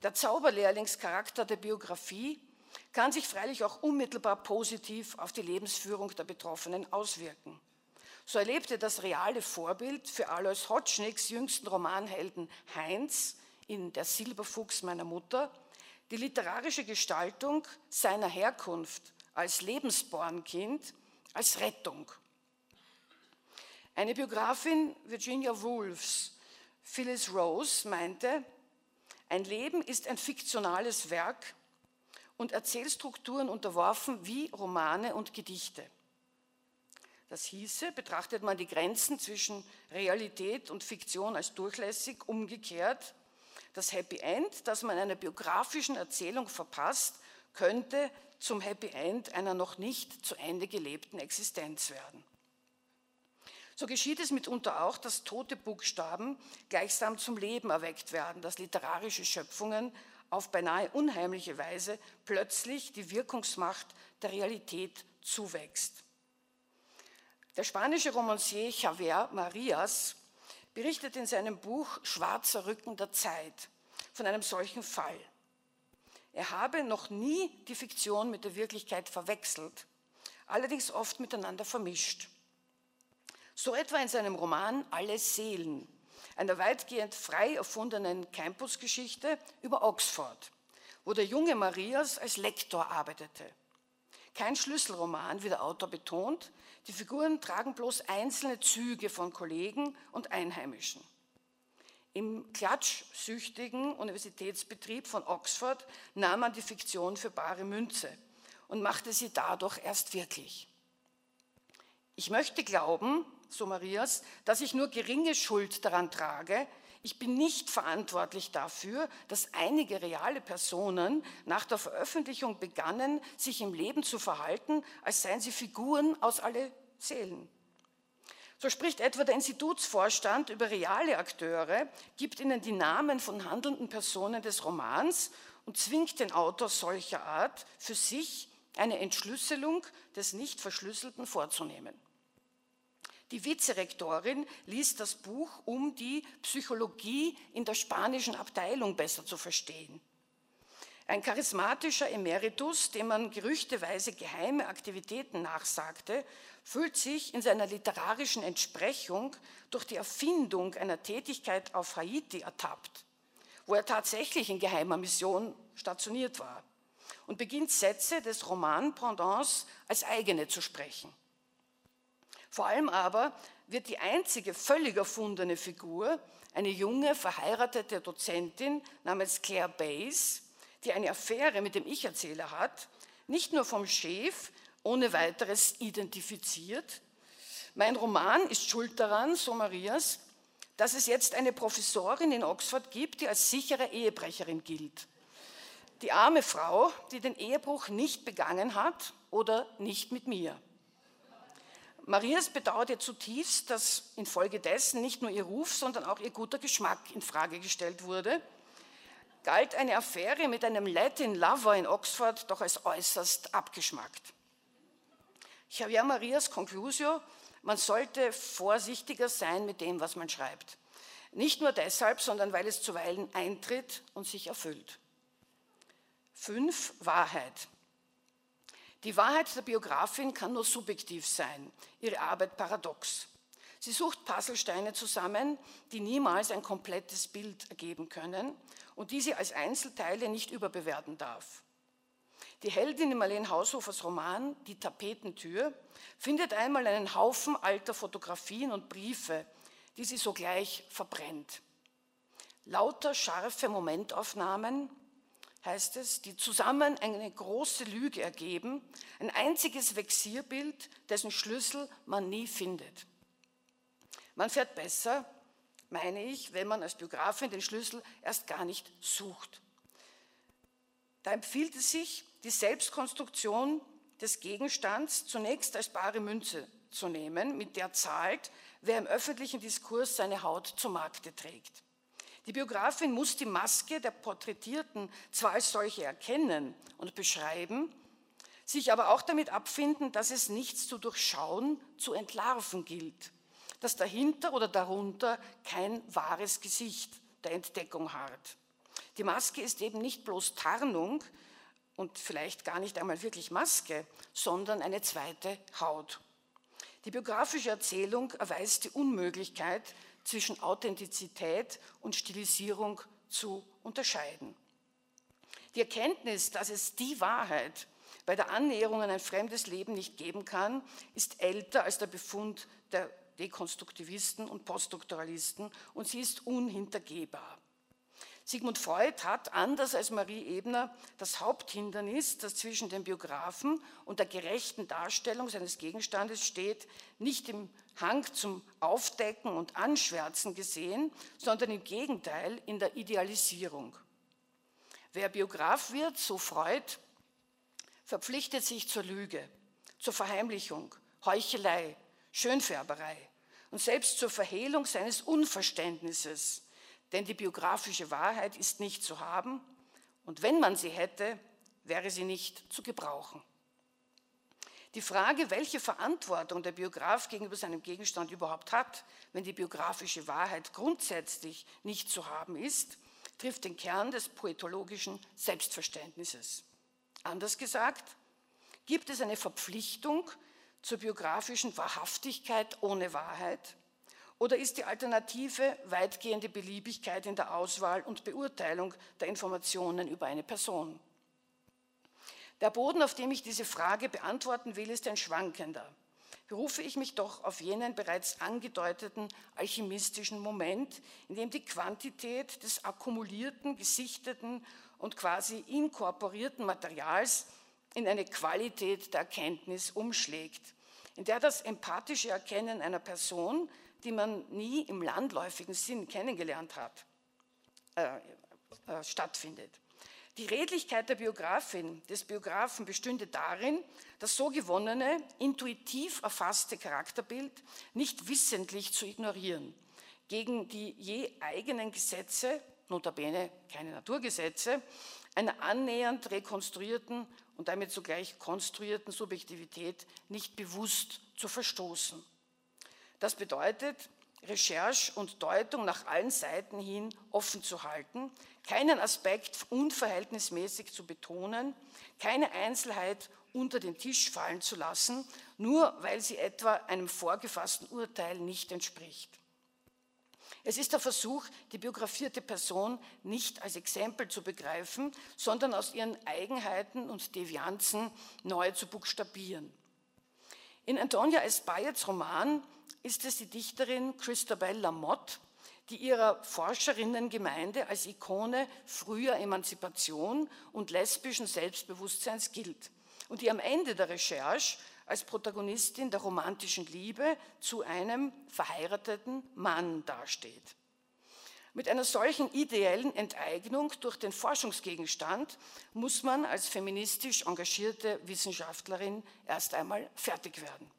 Der Zauberlehrlingscharakter der Biografie kann sich freilich auch unmittelbar positiv auf die Lebensführung der Betroffenen auswirken. So erlebte das reale Vorbild für Alois Hotschnicks jüngsten Romanhelden Heinz in Der Silberfuchs meiner Mutter die literarische Gestaltung seiner Herkunft als Lebensbornkind als Rettung. Eine Biografin Virginia Woolfs, Phyllis Rose, meinte, ein Leben ist ein fiktionales Werk und Erzählstrukturen unterworfen wie Romane und Gedichte. Das hieße, betrachtet man die Grenzen zwischen Realität und Fiktion als durchlässig, umgekehrt, das Happy End, das man einer biografischen Erzählung verpasst, könnte zum Happy End einer noch nicht zu Ende gelebten Existenz werden. So geschieht es mitunter auch, dass tote Buchstaben gleichsam zum Leben erweckt werden, dass literarische Schöpfungen auf beinahe unheimliche Weise plötzlich die Wirkungsmacht der Realität zuwächst. Der spanische Romancier Javier Marias berichtet in seinem Buch Schwarzer Rücken der Zeit von einem solchen Fall. Er habe noch nie die Fiktion mit der Wirklichkeit verwechselt, allerdings oft miteinander vermischt. So etwa in seinem Roman Alle Seelen, einer weitgehend frei erfundenen Campusgeschichte über Oxford, wo der junge Marias als Lektor arbeitete. Kein Schlüsselroman, wie der Autor betont, die Figuren tragen bloß einzelne Züge von Kollegen und Einheimischen. Im klatschsüchtigen Universitätsbetrieb von Oxford nahm man die Fiktion für bare Münze und machte sie dadurch erst wirklich. Ich möchte glauben, so Marias, dass ich nur geringe Schuld daran trage. Ich bin nicht verantwortlich dafür, dass einige reale Personen nach der Veröffentlichung begannen, sich im Leben zu verhalten, als seien sie Figuren aus alle Seelen. So spricht etwa der Institutsvorstand über reale Akteure, gibt ihnen die Namen von handelnden Personen des Romans und zwingt den Autor solcher Art, für sich eine Entschlüsselung des nicht Verschlüsselten vorzunehmen. Die Vizerektorin liest das Buch, um die Psychologie in der spanischen Abteilung besser zu verstehen. Ein charismatischer Emeritus, dem man gerüchteweise geheime Aktivitäten nachsagte, fühlt sich in seiner literarischen Entsprechung durch die Erfindung einer Tätigkeit auf Haiti ertappt, wo er tatsächlich in geheimer Mission stationiert war und beginnt Sätze des Roman-Pendants als eigene zu sprechen. Vor allem aber wird die einzige völlig erfundene Figur eine junge, verheiratete Dozentin namens Claire Bays, die eine Affäre mit dem Ich-Erzähler hat, nicht nur vom Chef ohne weiteres identifiziert. Mein Roman ist schuld daran, so Marias, dass es jetzt eine Professorin in Oxford gibt, die als sichere Ehebrecherin gilt. Die arme Frau, die den Ehebruch nicht begangen hat oder nicht mit mir. Marias bedauerte zutiefst, dass infolgedessen nicht nur ihr Ruf, sondern auch ihr guter Geschmack in Frage gestellt wurde. Galt eine Affäre mit einem Latin Lover in Oxford doch als äußerst abgeschmackt. Javier Marias Conclusio, man sollte vorsichtiger sein mit dem, was man schreibt. Nicht nur deshalb, sondern weil es zuweilen eintritt und sich erfüllt. Fünf, Wahrheit. Die Wahrheit der Biografin kann nur subjektiv sein, ihre Arbeit paradox. Sie sucht Puzzlesteine zusammen, die niemals ein komplettes Bild ergeben können und die sie als Einzelteile nicht überbewerten darf. Die Heldin in Marlene Haushofers Roman Die Tapetentür findet einmal einen Haufen alter Fotografien und Briefe, die sie sogleich verbrennt. Lauter scharfe Momentaufnahmen, heißt es, die zusammen eine große Lüge ergeben, ein einziges Vexierbild, dessen Schlüssel man nie findet. Man fährt besser, meine ich, wenn man als Biografin den Schlüssel erst gar nicht sucht. Da empfiehlt es sich, die Selbstkonstruktion des Gegenstands zunächst als bare Münze zu nehmen, mit der zahlt, wer im öffentlichen Diskurs seine Haut zu Markte trägt. Die Biografin muss die Maske der Porträtierten zwar als solche erkennen und beschreiben, sich aber auch damit abfinden, dass es nichts zu durchschauen, zu entlarven gilt, dass dahinter oder darunter kein wahres Gesicht der Entdeckung harrt. Die Maske ist eben nicht bloß Tarnung und vielleicht gar nicht einmal wirklich Maske, sondern eine zweite Haut. Die biografische Erzählung erweist die Unmöglichkeit, zwischen Authentizität und Stilisierung zu unterscheiden. Die Erkenntnis, dass es die Wahrheit bei der Annäherung an ein fremdes Leben nicht geben kann, ist älter als der Befund der Dekonstruktivisten und Poststrukturalisten und sie ist unhintergehbar. Sigmund Freud hat, anders als Marie Ebner, das Haupthindernis, das zwischen dem Biografen und der gerechten Darstellung seines Gegenstandes steht, nicht im Hang zum Aufdecken und Anschwärzen gesehen, sondern im Gegenteil in der Idealisierung. Wer Biograf wird, so Freud, verpflichtet sich zur Lüge, zur Verheimlichung, Heuchelei, Schönfärberei und selbst zur Verhehlung seines Unverständnisses denn die biografische Wahrheit ist nicht zu haben und wenn man sie hätte, wäre sie nicht zu gebrauchen. Die Frage, welche Verantwortung der Biograf gegenüber seinem Gegenstand überhaupt hat, wenn die biografische Wahrheit grundsätzlich nicht zu haben ist, trifft den Kern des poetologischen Selbstverständnisses. Anders gesagt, gibt es eine Verpflichtung zur biografischen Wahrhaftigkeit ohne Wahrheit? Oder ist die Alternative weitgehende Beliebigkeit in der Auswahl und Beurteilung der Informationen über eine Person? Der Boden, auf dem ich diese Frage beantworten will, ist ein schwankender. Berufe ich mich doch auf jenen bereits angedeuteten alchemistischen Moment, in dem die Quantität des akkumulierten, gesichteten und quasi inkorporierten Materials in eine Qualität der Erkenntnis umschlägt, in der das empathische Erkennen einer Person, die man nie im landläufigen Sinn kennengelernt hat, äh, äh, stattfindet. Die Redlichkeit der Biografin, des Biografen bestünde darin, das so gewonnene, intuitiv erfasste Charakterbild nicht wissentlich zu ignorieren, gegen die je eigenen Gesetze, notabene keine Naturgesetze, einer annähernd rekonstruierten und damit zugleich konstruierten Subjektivität nicht bewusst zu verstoßen. Das bedeutet, Recherche und Deutung nach allen Seiten hin offen zu halten, keinen Aspekt unverhältnismäßig zu betonen, keine Einzelheit unter den Tisch fallen zu lassen, nur weil sie etwa einem vorgefassten Urteil nicht entspricht. Es ist der Versuch, die biografierte Person nicht als Exempel zu begreifen, sondern aus ihren Eigenheiten und Devianzen neu zu buchstabieren. In Antonia Espayets Roman ist es die Dichterin Christabel Lamotte, die ihrer Forscherinnengemeinde als Ikone früher Emanzipation und lesbischen Selbstbewusstseins gilt und die am Ende der Recherche als Protagonistin der romantischen Liebe zu einem verheirateten Mann dasteht. Mit einer solchen ideellen Enteignung durch den Forschungsgegenstand muss man als feministisch engagierte Wissenschaftlerin erst einmal fertig werden.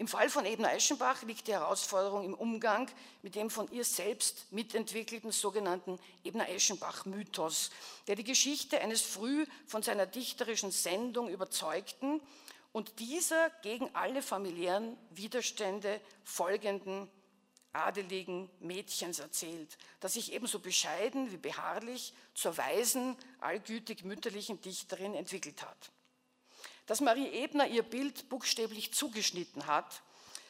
Im Fall von Ebner Eschenbach liegt die Herausforderung im Umgang mit dem von ihr selbst mitentwickelten sogenannten Ebner-Eschenbach-Mythos, der die Geschichte eines früh von seiner dichterischen Sendung überzeugten und dieser gegen alle familiären Widerstände folgenden adeligen Mädchens erzählt, das sich ebenso bescheiden wie beharrlich zur weisen, allgütig mütterlichen Dichterin entwickelt hat. Dass Marie Ebner ihr Bild buchstäblich zugeschnitten hat,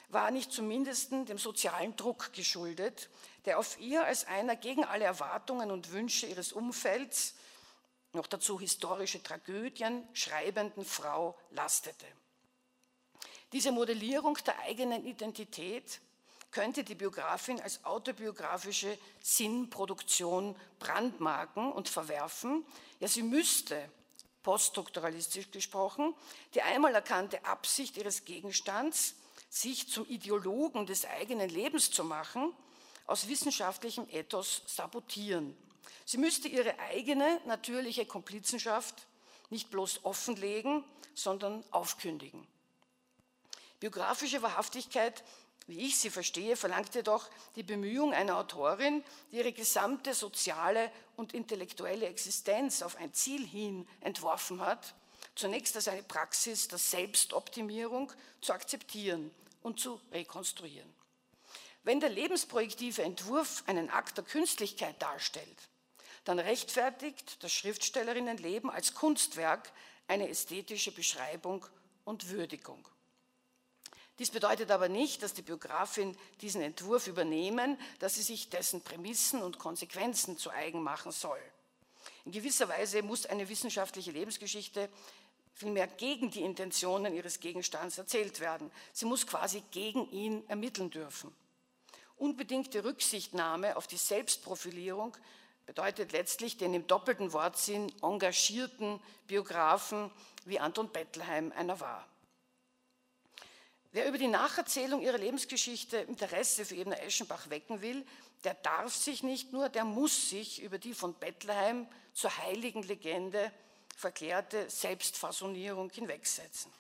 war nicht zumindest dem sozialen Druck geschuldet, der auf ihr als einer gegen alle Erwartungen und Wünsche ihres Umfelds, noch dazu historische Tragödien, schreibenden Frau lastete. Diese Modellierung der eigenen Identität könnte die Biografin als autobiografische Sinnproduktion brandmarken und verwerfen. Ja, sie müsste poststrukturalistisch gesprochen, die einmal erkannte Absicht ihres Gegenstands, sich zum Ideologen des eigenen Lebens zu machen, aus wissenschaftlichem Ethos sabotieren. Sie müsste ihre eigene natürliche Komplizenschaft nicht bloß offenlegen, sondern aufkündigen. Biografische Wahrhaftigkeit wie ich sie verstehe, verlangt jedoch die Bemühung einer Autorin, die ihre gesamte soziale und intellektuelle Existenz auf ein Ziel hin entworfen hat, zunächst als eine Praxis der Selbstoptimierung zu akzeptieren und zu rekonstruieren. Wenn der lebensprojektive Entwurf einen Akt der Künstlichkeit darstellt, dann rechtfertigt das Schriftstellerinnenleben als Kunstwerk eine ästhetische Beschreibung und Würdigung. Dies bedeutet aber nicht, dass die Biografin diesen Entwurf übernehmen, dass sie sich dessen Prämissen und Konsequenzen zu eigen machen soll. In gewisser Weise muss eine wissenschaftliche Lebensgeschichte vielmehr gegen die Intentionen ihres Gegenstands erzählt werden. Sie muss quasi gegen ihn ermitteln dürfen. Unbedingte Rücksichtnahme auf die Selbstprofilierung bedeutet letztlich den im doppelten Wortsinn engagierten Biografen wie Anton Bettelheim einer war. Wer über die Nacherzählung ihrer Lebensgeschichte Interesse für Ebner Eschenbach wecken will, der darf sich nicht nur, der muss sich über die von Bethlehem zur heiligen Legende verklärte Selbstfassonierung hinwegsetzen.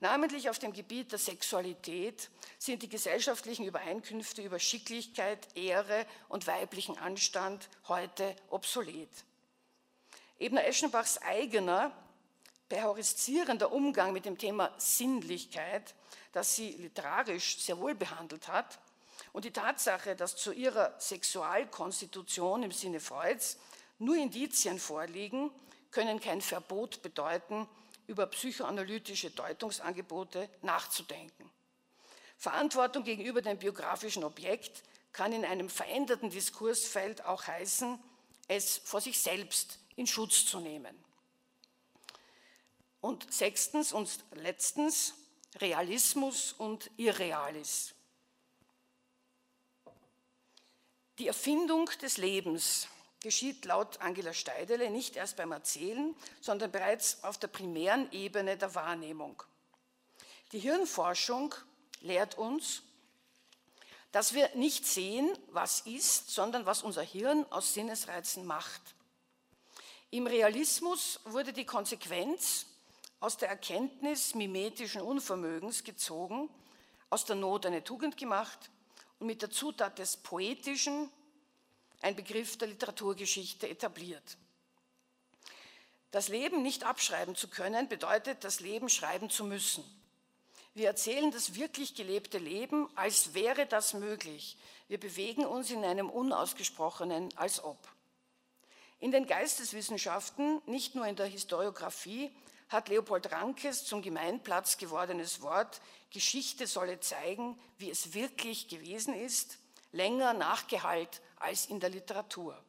Namentlich auf dem Gebiet der Sexualität sind die gesellschaftlichen Übereinkünfte über Schicklichkeit, Ehre und weiblichen Anstand heute obsolet. Ebner Eschenbachs eigener perhorisierender Umgang mit dem Thema Sinnlichkeit, das sie literarisch sehr wohl behandelt hat, und die Tatsache, dass zu ihrer Sexualkonstitution im Sinne Freuds nur Indizien vorliegen, können kein Verbot bedeuten, über psychoanalytische Deutungsangebote nachzudenken. Verantwortung gegenüber dem biografischen Objekt kann in einem veränderten Diskursfeld auch heißen, es vor sich selbst in Schutz zu nehmen. Und sechstens und letztens Realismus und Irrealis. Die Erfindung des Lebens geschieht laut Angela Steidele nicht erst beim Erzählen, sondern bereits auf der primären Ebene der Wahrnehmung. Die Hirnforschung lehrt uns, dass wir nicht sehen, was ist, sondern was unser Hirn aus Sinnesreizen macht. Im Realismus wurde die Konsequenz aus der Erkenntnis mimetischen Unvermögens gezogen, aus der Not eine Tugend gemacht und mit der Zutat des Poetischen ein Begriff der Literaturgeschichte etabliert. Das Leben nicht abschreiben zu können, bedeutet, das Leben schreiben zu müssen. Wir erzählen das wirklich gelebte Leben, als wäre das möglich. Wir bewegen uns in einem unausgesprochenen als ob. In den Geisteswissenschaften, nicht nur in der Historiographie, hat Leopold Rankes zum Gemeinplatz gewordenes Wort Geschichte solle zeigen, wie es wirklich gewesen ist, länger nachgehalt als in der Literatur.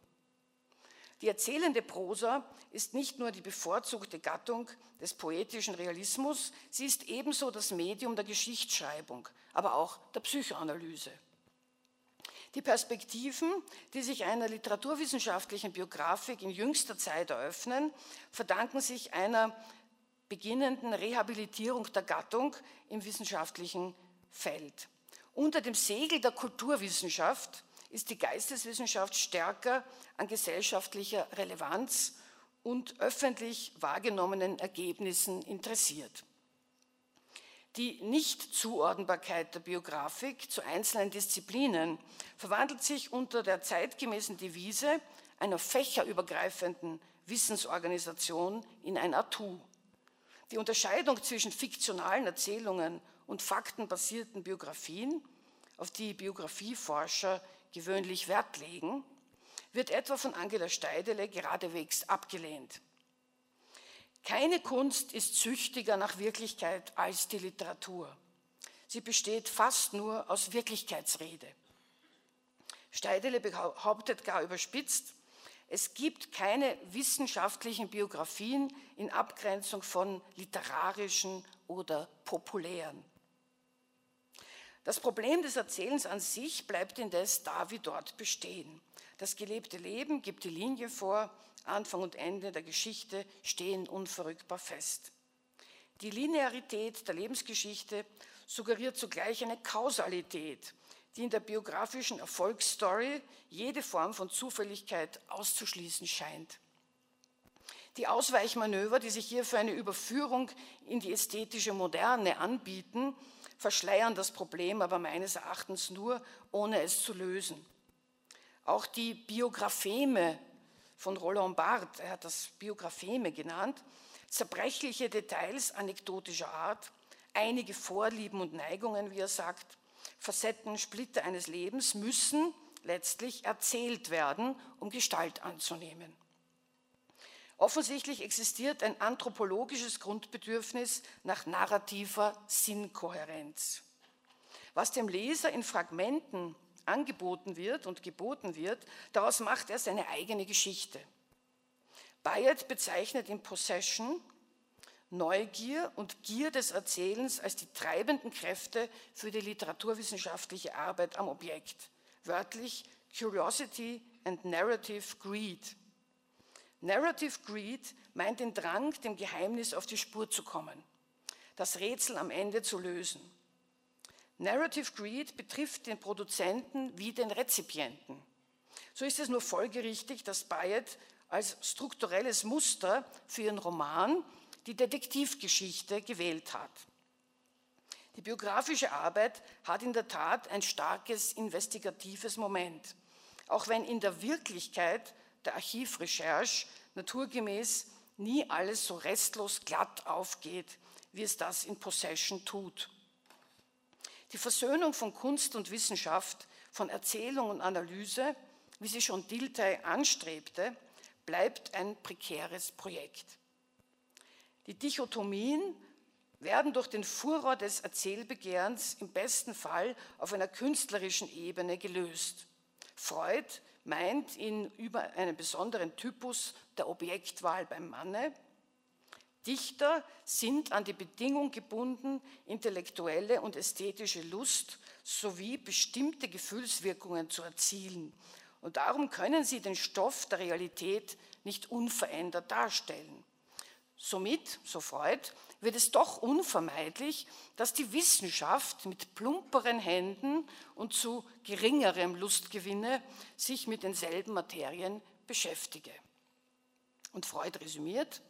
Die erzählende Prosa ist nicht nur die bevorzugte Gattung des poetischen Realismus, sie ist ebenso das Medium der Geschichtsschreibung, aber auch der Psychoanalyse. Die Perspektiven, die sich einer literaturwissenschaftlichen Biografik in jüngster Zeit eröffnen, verdanken sich einer beginnenden Rehabilitierung der Gattung im wissenschaftlichen Feld. Unter dem Segel der Kulturwissenschaft ist die Geisteswissenschaft stärker an gesellschaftlicher Relevanz und öffentlich wahrgenommenen Ergebnissen interessiert. Die Nichtzuordnbarkeit der Biografik zu einzelnen Disziplinen verwandelt sich unter der zeitgemäßen Devise einer fächerübergreifenden Wissensorganisation in ein Atu. Die Unterscheidung zwischen fiktionalen Erzählungen und faktenbasierten Biografien, auf die Biografieforscher gewöhnlich Wert legen, wird etwa von Angela Steidele geradewegs abgelehnt. Keine Kunst ist züchtiger nach Wirklichkeit als die Literatur. Sie besteht fast nur aus Wirklichkeitsrede. Steidele behauptet gar überspitzt, es gibt keine wissenschaftlichen Biografien in Abgrenzung von literarischen oder populären. Das Problem des Erzählens an sich bleibt indes da wie dort bestehen. Das gelebte Leben gibt die Linie vor, Anfang und Ende der Geschichte stehen unverrückbar fest. Die Linearität der Lebensgeschichte suggeriert zugleich eine Kausalität, die in der biografischen Erfolgsstory jede Form von Zufälligkeit auszuschließen scheint. Die Ausweichmanöver, die sich hier für eine Überführung in die ästhetische Moderne anbieten, verschleiern das Problem aber meines Erachtens nur, ohne es zu lösen. Auch die Biographeme von Roland Barthes, er hat das Biographeme genannt, zerbrechliche Details anekdotischer Art, einige Vorlieben und Neigungen, wie er sagt, Facetten, Splitter eines Lebens müssen letztlich erzählt werden, um Gestalt anzunehmen. Offensichtlich existiert ein anthropologisches Grundbedürfnis nach narrativer Sinnkohärenz. Was dem Leser in Fragmenten angeboten wird und geboten wird, daraus macht er seine eigene Geschichte. Bayard bezeichnet in Possession Neugier und Gier des Erzählens als die treibenden Kräfte für die literaturwissenschaftliche Arbeit am Objekt. Wörtlich Curiosity and Narrative Greed. Narrative Greed meint den Drang, dem Geheimnis auf die Spur zu kommen, das Rätsel am Ende zu lösen. Narrative Greed betrifft den Produzenten wie den Rezipienten. So ist es nur folgerichtig, dass Bayet als strukturelles Muster für ihren Roman die Detektivgeschichte gewählt hat. Die biografische Arbeit hat in der Tat ein starkes investigatives Moment, auch wenn in der Wirklichkeit der Archivrecherche naturgemäß nie alles so restlos glatt aufgeht, wie es das in Possession tut. Die Versöhnung von Kunst und Wissenschaft, von Erzählung und Analyse, wie sie schon Dilthey anstrebte, bleibt ein prekäres Projekt. Die Dichotomien werden durch den Furor des Erzählbegehrens im besten Fall auf einer künstlerischen Ebene gelöst. Freud meint ihn über einen besonderen Typus der Objektwahl beim Manne. Dichter sind an die Bedingung gebunden, intellektuelle und ästhetische Lust sowie bestimmte Gefühlswirkungen zu erzielen. Und darum können sie den Stoff der Realität nicht unverändert darstellen. Somit, so Freud, wird es doch unvermeidlich, dass die Wissenschaft mit plumperen Händen und zu geringerem Lustgewinne sich mit denselben Materien beschäftige. Und Freud resümiert,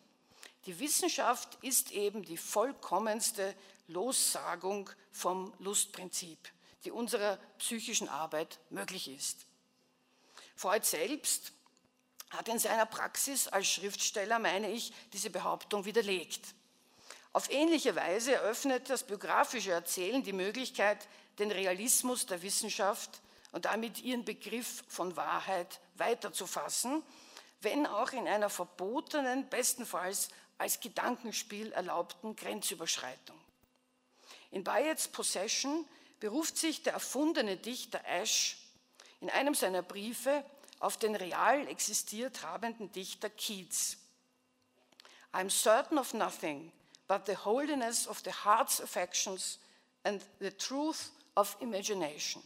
die Wissenschaft ist eben die vollkommenste Lossagung vom Lustprinzip, die unserer psychischen Arbeit möglich ist. Freud selbst hat in seiner Praxis als Schriftsteller, meine ich, diese Behauptung widerlegt. Auf ähnliche Weise eröffnet das biografische Erzählen die Möglichkeit, den Realismus der Wissenschaft und damit ihren Begriff von Wahrheit weiterzufassen, wenn auch in einer verbotenen, bestenfalls als Gedankenspiel erlaubten Grenzüberschreitung. In Bayets Possession beruft sich der erfundene Dichter Ash in einem seiner Briefe auf den real existiert habenden Dichter Keats. I'm certain of nothing but the holiness of the heart's affections and the truth of imagination.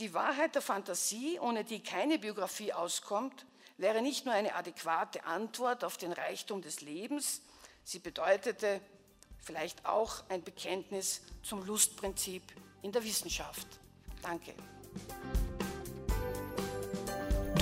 Die Wahrheit der Fantasie, ohne die keine Biografie auskommt, wäre nicht nur eine adäquate Antwort auf den Reichtum des Lebens, sie bedeutete vielleicht auch ein Bekenntnis zum Lustprinzip in der Wissenschaft. Danke.